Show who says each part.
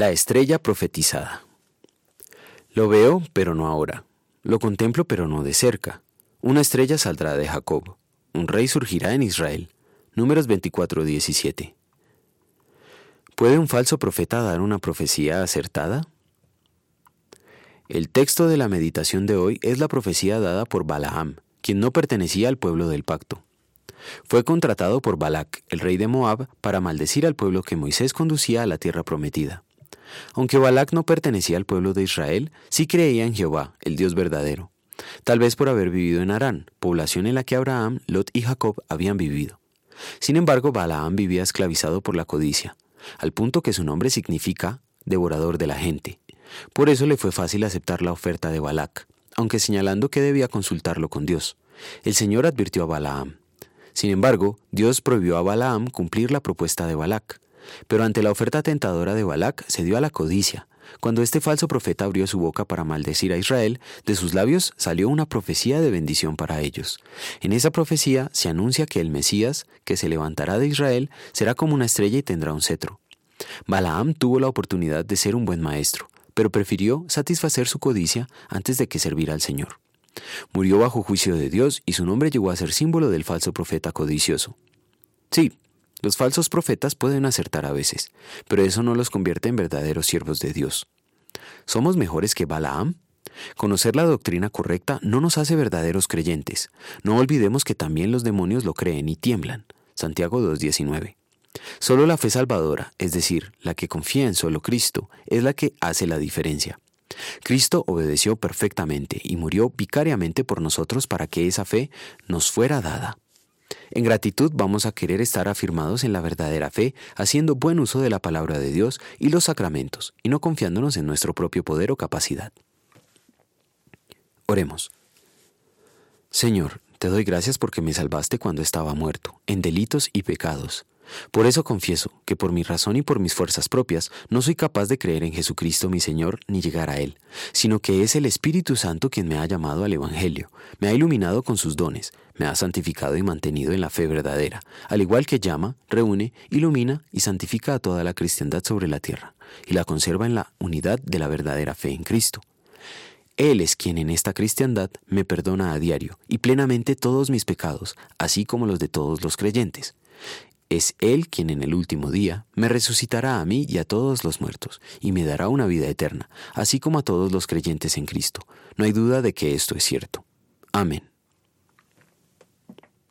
Speaker 1: La estrella profetizada. Lo veo, pero no ahora. Lo contemplo, pero no de cerca. Una estrella saldrá de Jacob. Un rey surgirá en Israel. Números 24-17. ¿Puede un falso profeta dar una profecía acertada? El texto de la meditación de hoy es la profecía dada por Balaam, quien no pertenecía al pueblo del pacto. Fue contratado por Balac, el rey de Moab, para maldecir al pueblo que Moisés conducía a la tierra prometida. Aunque Balac no pertenecía al pueblo de Israel, sí creía en Jehová, el Dios verdadero, tal vez por haber vivido en Harán, población en la que Abraham, Lot y Jacob habían vivido. Sin embargo, Balaam vivía esclavizado por la codicia, al punto que su nombre significa devorador de la gente. Por eso le fue fácil aceptar la oferta de Balac, aunque señalando que debía consultarlo con Dios. El Señor advirtió a Balaam. Sin embargo, Dios prohibió a Balaam cumplir la propuesta de Balac. Pero ante la oferta tentadora de Balac se dio a la codicia. Cuando este falso profeta abrió su boca para maldecir a Israel, de sus labios salió una profecía de bendición para ellos. En esa profecía se anuncia que el Mesías, que se levantará de Israel, será como una estrella y tendrá un cetro. Balaam tuvo la oportunidad de ser un buen maestro, pero prefirió satisfacer su codicia antes de que servir al Señor. Murió bajo juicio de Dios y su nombre llegó a ser símbolo del falso profeta codicioso. Sí, los falsos profetas pueden acertar a veces, pero eso no los convierte en verdaderos siervos de Dios. ¿Somos mejores que Balaam? Conocer la doctrina correcta no nos hace verdaderos creyentes. No olvidemos que también los demonios lo creen y tiemblan. Santiago 2.19. Solo la fe salvadora, es decir, la que confía en solo Cristo, es la que hace la diferencia. Cristo obedeció perfectamente y murió vicariamente por nosotros para que esa fe nos fuera dada. En gratitud vamos a querer estar afirmados en la verdadera fe, haciendo buen uso de la palabra de Dios y los sacramentos, y no confiándonos en nuestro propio poder o capacidad. Oremos. Señor, te doy gracias porque me salvaste cuando estaba muerto, en delitos y pecados. Por eso confieso que por mi razón y por mis fuerzas propias no soy capaz de creer en Jesucristo mi Señor ni llegar a Él, sino que es el Espíritu Santo quien me ha llamado al Evangelio, me ha iluminado con sus dones, me ha santificado y mantenido en la fe verdadera, al igual que llama, reúne, ilumina y santifica a toda la cristiandad sobre la tierra, y la conserva en la unidad de la verdadera fe en Cristo. Él es quien en esta cristiandad me perdona a diario y plenamente todos mis pecados, así como los de todos los creyentes. Es Él quien en el último día me resucitará a mí y a todos los muertos, y me dará una vida eterna, así como a todos los creyentes en Cristo. No hay duda de que esto es cierto. Amén.